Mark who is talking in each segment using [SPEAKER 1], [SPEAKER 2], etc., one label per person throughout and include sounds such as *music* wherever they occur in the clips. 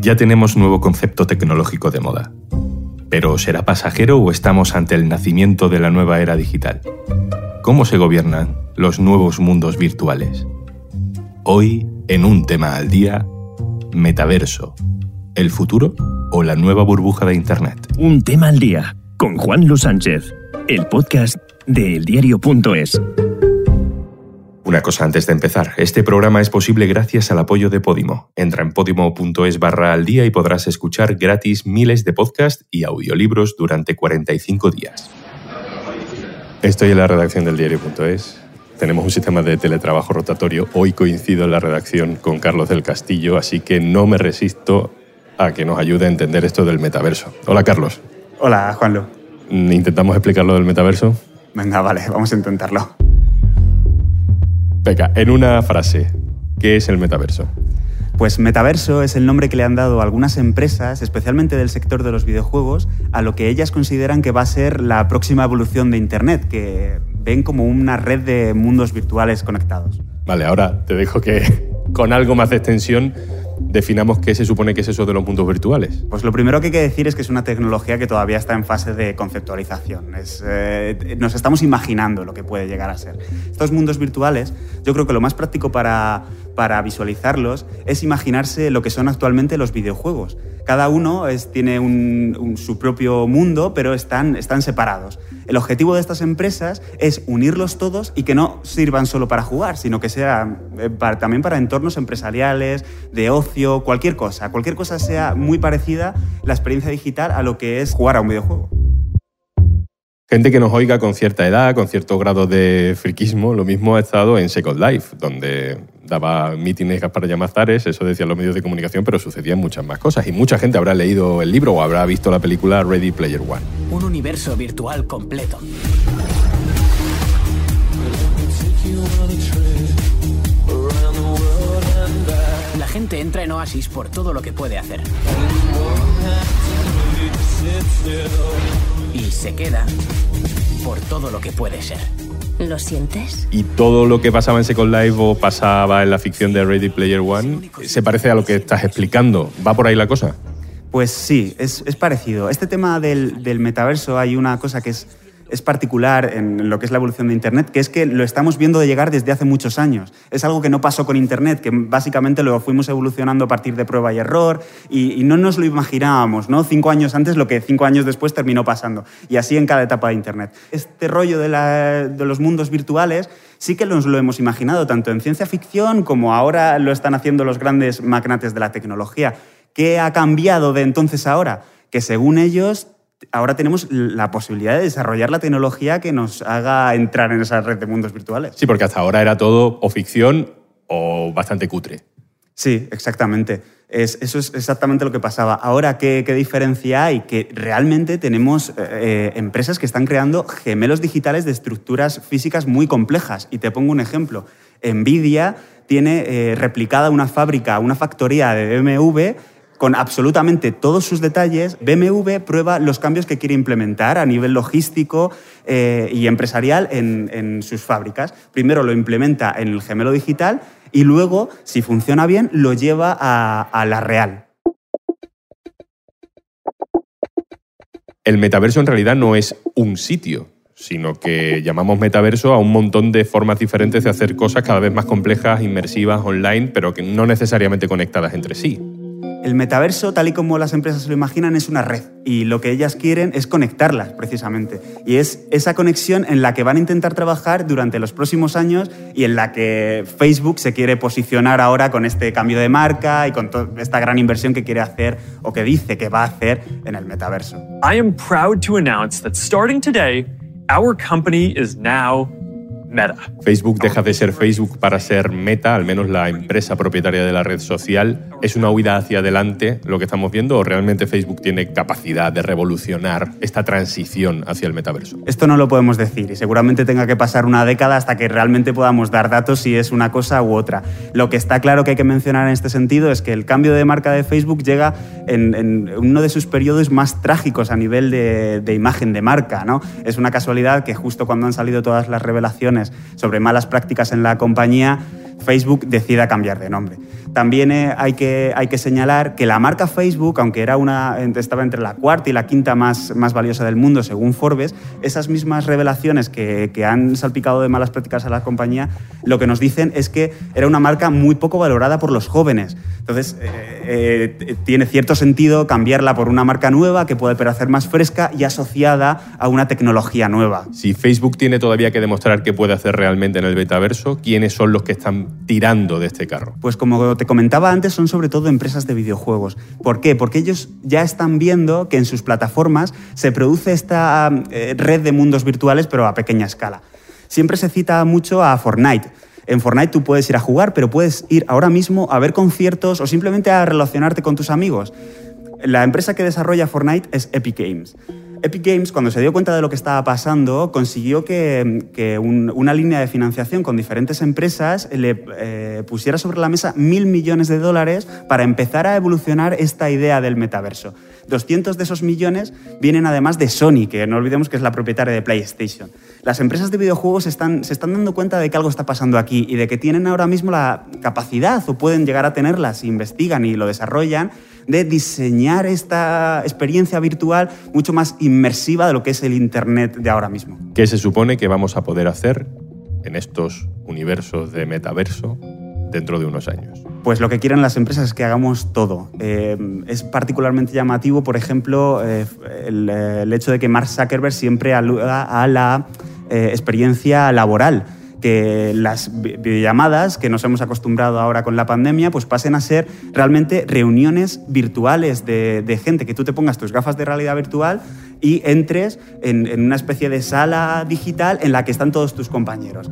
[SPEAKER 1] Ya tenemos nuevo concepto tecnológico de moda. Pero ¿será pasajero o estamos ante el nacimiento de la nueva era digital? ¿Cómo se gobiernan los nuevos mundos virtuales? Hoy, en un tema al día, metaverso, el futuro o la nueva burbuja de Internet.
[SPEAKER 2] Un tema al día con Juan Luis Sánchez, el podcast de eldiario.es.
[SPEAKER 1] Una cosa antes de empezar, este programa es posible gracias al apoyo de Podimo. Entra en podimo.es barra al día y podrás escuchar gratis miles de podcasts y audiolibros durante 45 días. Estoy en la redacción del diario.es. Tenemos un sistema de teletrabajo rotatorio. Hoy coincido en la redacción con Carlos del Castillo, así que no me resisto a que nos ayude a entender esto del metaverso. Hola, Carlos.
[SPEAKER 3] Hola, Juanlo.
[SPEAKER 1] ¿Intentamos explicar lo del metaverso?
[SPEAKER 3] Venga, vale, vamos a intentarlo.
[SPEAKER 1] Venga, en una frase, ¿qué es el metaverso?
[SPEAKER 3] Pues metaverso es el nombre que le han dado algunas empresas, especialmente del sector de los videojuegos, a lo que ellas consideran que va a ser la próxima evolución de Internet, que ven como una red de mundos virtuales conectados.
[SPEAKER 1] Vale, ahora te dejo que *laughs* con algo más de extensión definamos qué se supone que es eso de los mundos virtuales.
[SPEAKER 3] Pues lo primero que hay que decir es que es una tecnología que todavía está en fase de conceptualización. Eh, nos estamos imaginando lo que puede llegar a ser. Estos mundos virtuales, yo creo que lo más práctico para, para visualizarlos es imaginarse lo que son actualmente los videojuegos. Cada uno tiene su propio mundo, pero están, están separados. El objetivo de estas empresas es unirlos todos y que no sirvan solo para jugar, sino que sea eh, también para entornos empresariales, de ocio, cualquier cosa. Cualquier cosa sea muy parecida la experiencia digital a lo que es jugar a un videojuego.
[SPEAKER 1] Gente que nos oiga con cierta edad, con cierto grado de friquismo, lo mismo ha estado en Second Life, donde daba mítines para Llamazares, eso decían los medios de comunicación, pero sucedían muchas más cosas. Y mucha gente habrá leído el libro o habrá visto la película Ready Player One.
[SPEAKER 4] Un universo virtual completo. La gente entra en Oasis por todo lo que puede hacer. Y se queda por todo lo que puede ser.
[SPEAKER 5] ¿Lo sientes?
[SPEAKER 1] Y todo lo que pasaba en Second Life o pasaba en la ficción de Ready Player One se parece a lo que estás explicando. ¿Va por ahí la cosa?
[SPEAKER 3] Pues sí, es, parecido. Este tema del, del metaverso hay una cosa que es es particular en lo que es la evolución de Internet, que es que lo estamos viendo de llegar desde hace muchos años. Es algo que no pasó con Internet, que básicamente lo fuimos evolucionando a partir de prueba y error y, no nos lo imaginábamos, ¿no? Cinco años antes lo que cinco años después terminó pasando. Y así en cada etapa de Internet. Este rollo de, de los mundos virtuales sí que nos lo hemos imaginado, tanto en ciencia ficción como ahora lo están haciendo los grandes magnates de la tecnología. ¿Qué ha cambiado de entonces a ahora? Que según ellos ahora tenemos la posibilidad de desarrollar la tecnología que nos haga entrar en esa red de mundos virtuales.
[SPEAKER 1] Sí, porque hasta ahora era todo o ficción o bastante cutre.
[SPEAKER 3] Sí, exactamente. eso es exactamente lo que pasaba. Ahora, ¿qué, diferencia hay? Que realmente tenemos eh, empresas que están creando gemelos digitales de estructuras físicas muy complejas. Y te pongo un ejemplo. Nvidia tiene eh, replicada una fábrica, una factoría de BMW con absolutamente todos sus detalles, BMW prueba los cambios que quiere implementar a nivel logístico eh, y empresarial en, sus fábricas. Primero lo implementa en el gemelo digital y luego, si funciona bien, lo lleva a la real.
[SPEAKER 1] El metaverso en realidad no es un sitio, sino que llamamos metaverso a un montón de formas diferentes de hacer cosas cada vez más complejas, inmersivas, online, pero que no necesariamente conectadas entre sí.
[SPEAKER 3] El metaverso, tal y como las empresas lo imaginan, es una red y lo que ellas quieren es conectarlas precisamente. Y es esa conexión en la que van a intentar trabajar durante los próximos años y en la que Facebook se quiere posicionar ahora con este cambio de marca y con esta gran inversión que quiere hacer o que dice que va a hacer en el metaverso.
[SPEAKER 6] I am proud to announce that starting today, our company is now Meta.
[SPEAKER 1] Facebook deja de ser Facebook para ser Meta, al menos la empresa propietaria de la red social. ¿Es una huida hacia adelante lo que estamos viendo o realmente Facebook tiene capacidad de revolucionar esta transición hacia el metaverso?
[SPEAKER 3] Esto no lo podemos decir y seguramente tenga que pasar una década hasta que realmente podamos dar datos si es una cosa u otra. Lo que está claro que hay que mencionar en este sentido es que el cambio de marca de Facebook llega en, uno de sus periodos más trágicos a nivel de, de imagen de marca. ¿no? Es una casualidad que justo cuando han salido todas las revelaciones sobre malas prácticas en la compañía, Facebook decida cambiar de nombre. También eh, hay, que, hay que señalar que la marca Facebook, aunque era una, estaba entre la cuarta y la quinta más, más valiosa del mundo según Forbes, esas mismas revelaciones que, que han salpicado de malas prácticas a la compañía, lo que nos dicen es que era una marca muy poco valorada por los jóvenes. Entonces, eh, eh, tiene cierto sentido cambiarla por una marca nueva que puede parecer más fresca y asociada a una tecnología nueva.
[SPEAKER 1] Si Facebook tiene todavía que demostrar qué puede hacer realmente en el metaverso, ¿quiénes son los que están tirando de este carro?
[SPEAKER 3] Pues como te comentaba antes, son sobre todo empresas de videojuegos. ¿Por qué? Porque ellos ya están viendo que en sus plataformas se produce esta eh, red de mundos virtuales, pero a pequeña escala. Siempre se cita mucho a Fortnite. En Fortnite tú puedes ir a jugar, pero puedes ir ahora mismo a ver conciertos o simplemente a relacionarte con tus amigos. La empresa que desarrolla Fortnite es Epic Games. Epic Games, cuando se dio cuenta de lo que estaba pasando, consiguió que, una línea de financiación con diferentes empresas le eh, pusiera sobre la mesa mil millones de dólares para empezar a evolucionar esta idea del metaverso. 200 de esos millones vienen además de Sony, que no olvidemos que es la propietaria de PlayStation. Las empresas de videojuegos se están dando cuenta de que algo está pasando aquí y de que tienen ahora mismo la capacidad o pueden llegar a tenerla si investigan y lo desarrollan de diseñar esta experiencia virtual mucho más inmersiva de lo que es el Internet de ahora mismo.
[SPEAKER 1] ¿Qué se supone que vamos a poder hacer en estos universos de metaverso dentro de unos años?
[SPEAKER 3] Pues lo que quieren las empresas es que hagamos todo. Eh, es particularmente llamativo, por ejemplo, eh, el, hecho de que Mark Zuckerberg siempre aluda a la eh, experiencia laboral que las videollamadas que nos hemos acostumbrado ahora con la pandemia, pues pasen a ser realmente reuniones virtuales de, gente, que tú te pongas tus gafas de realidad virtual y entres en una especie de sala digital en la que están todos tus compañeros.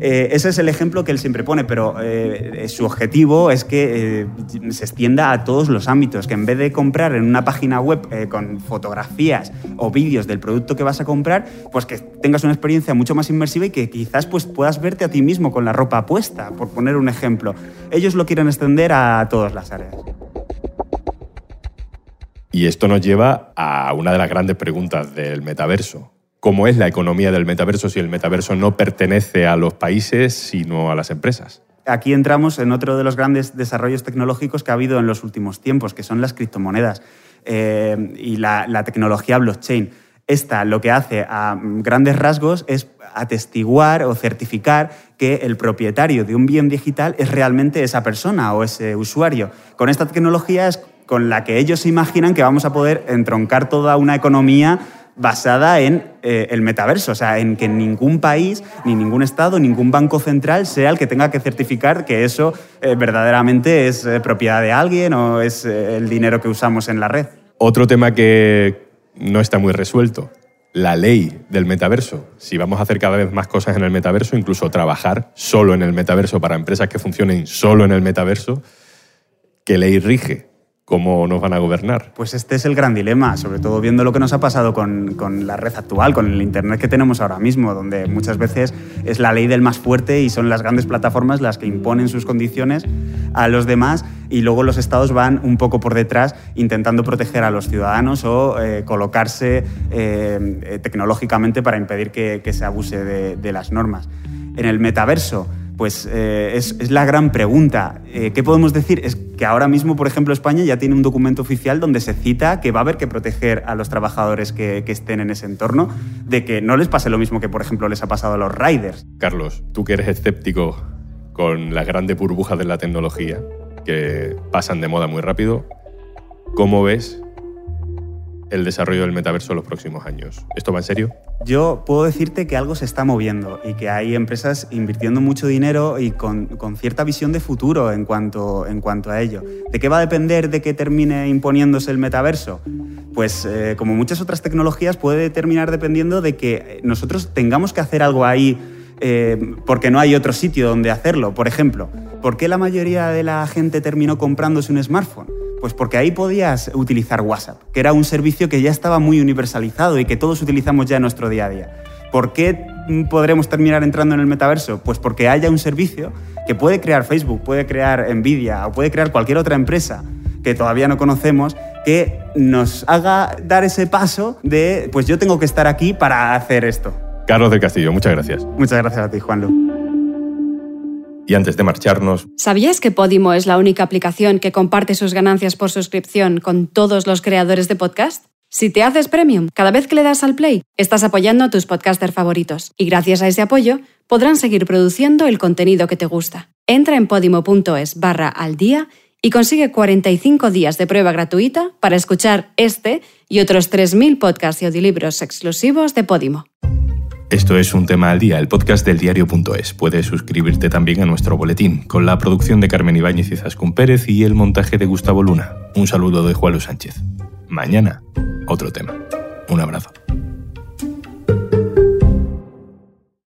[SPEAKER 3] Eh, ese es el ejemplo que él siempre pone, pero eh, su objetivo es que eh, se extienda a todos los ámbitos, que en vez de comprar en una página web con fotografías o vídeos del producto que vas a comprar, pues que tengas una experiencia mucho más inmersiva y que quizás pues, puedas verte a ti mismo con la ropa puesta, por poner un ejemplo. Ellos lo quieren extender a todas las áreas.
[SPEAKER 1] Y esto nos lleva a una de las grandes preguntas del metaverso cómo es la economía del metaverso si el metaverso no pertenece a los países, sino a las empresas.
[SPEAKER 3] Aquí entramos en otro de los grandes desarrollos tecnológicos que ha habido en los últimos tiempos, que son las criptomonedas eh, y la, la tecnología blockchain. Esta lo que hace a grandes rasgos es atestiguar o certificar que el propietario de un bien digital es realmente esa persona o ese usuario. Con esta tecnología es con la que ellos se imaginan que vamos a poder entroncar toda una economía basada en eh, el metaverso, o sea, en que ningún país, ni ningún Estado, ningún banco central sea el que tenga que certificar que eso eh, verdaderamente es eh, propiedad de alguien o es el dinero que usamos en la red.
[SPEAKER 1] Otro tema que no está muy resuelto, la ley del metaverso. Si vamos a hacer cada vez más cosas en el metaverso, incluso trabajar solo en el metaverso para empresas que funcionen solo en el metaverso, ¿qué ley rige? Cómo nos van a gobernar.
[SPEAKER 3] Pues este es el gran dilema, sobre todo viendo lo que nos ha pasado con, con, la red actual, con el Internet que tenemos ahora mismo, donde muchas veces es la ley del más fuerte y son las grandes plataformas las que imponen sus condiciones a los demás y luego los estados van un poco por detrás intentando proteger a los ciudadanos o eh, colocarse eh, tecnológicamente para impedir que, que se abuse de, de las normas. En el metaverso, pues eh, es, la gran pregunta. Eh, ¿Qué podemos decir? Es que ahora mismo, por ejemplo, España ya tiene un documento oficial donde se cita que va a haber que proteger a los trabajadores que, estén en ese entorno de que no les pase lo mismo que, por ejemplo, les ha pasado a los riders.
[SPEAKER 1] Carlos, tú que eres escéptico con las grandes burbujas de la tecnología que pasan de moda muy rápido, ¿cómo ves el desarrollo del metaverso en los próximos años. ¿Esto va en serio?
[SPEAKER 3] Yo puedo decirte que algo se está moviendo y que hay empresas invirtiendo mucho dinero y con, cierta visión de futuro en cuanto, en cuanto a ello. ¿De qué va a depender de que termine imponiéndose el metaverso? Pues eh, como muchas otras tecnologías puede terminar dependiendo de que nosotros tengamos que hacer algo ahí eh, porque no hay otro sitio donde hacerlo. Por ejemplo, ¿por qué la mayoría de la gente terminó comprándose un smartphone? Pues porque ahí podías utilizar WhatsApp, que era un servicio que ya estaba muy universalizado y que todos utilizamos ya en nuestro día a día. ¿Por qué podremos terminar entrando en el metaverso? Pues porque haya un servicio que puede crear Facebook, puede crear Nvidia o puede crear cualquier otra empresa que todavía no conocemos que nos haga dar ese paso de, pues yo tengo que estar aquí para hacer esto.
[SPEAKER 1] Carlos del Castillo, muchas gracias.
[SPEAKER 3] Muchas gracias a ti, Juanlu.
[SPEAKER 1] Y antes de marcharnos...
[SPEAKER 5] ¿Sabías que Podimo es la única aplicación que comparte sus ganancias por suscripción con todos los creadores de podcast? Si te haces premium, cada vez que le das al play, estás apoyando a tus podcasters favoritos. Y gracias a ese apoyo, podrán seguir produciendo el contenido que te gusta. Entra en podimo.es barra al día y consigue 45 días de prueba gratuita para escuchar este y otros 3.000 podcasts y audiolibros exclusivos de Podimo.
[SPEAKER 1] Esto es Un Tema al Día, el podcast del diario.es. Puedes suscribirte también a nuestro boletín, con la producción de Carmen Ibáñez y Zascún Pérez y el montaje de Gustavo Luna. Un saludo de Juan Sánchez. Mañana, otro tema. Un abrazo.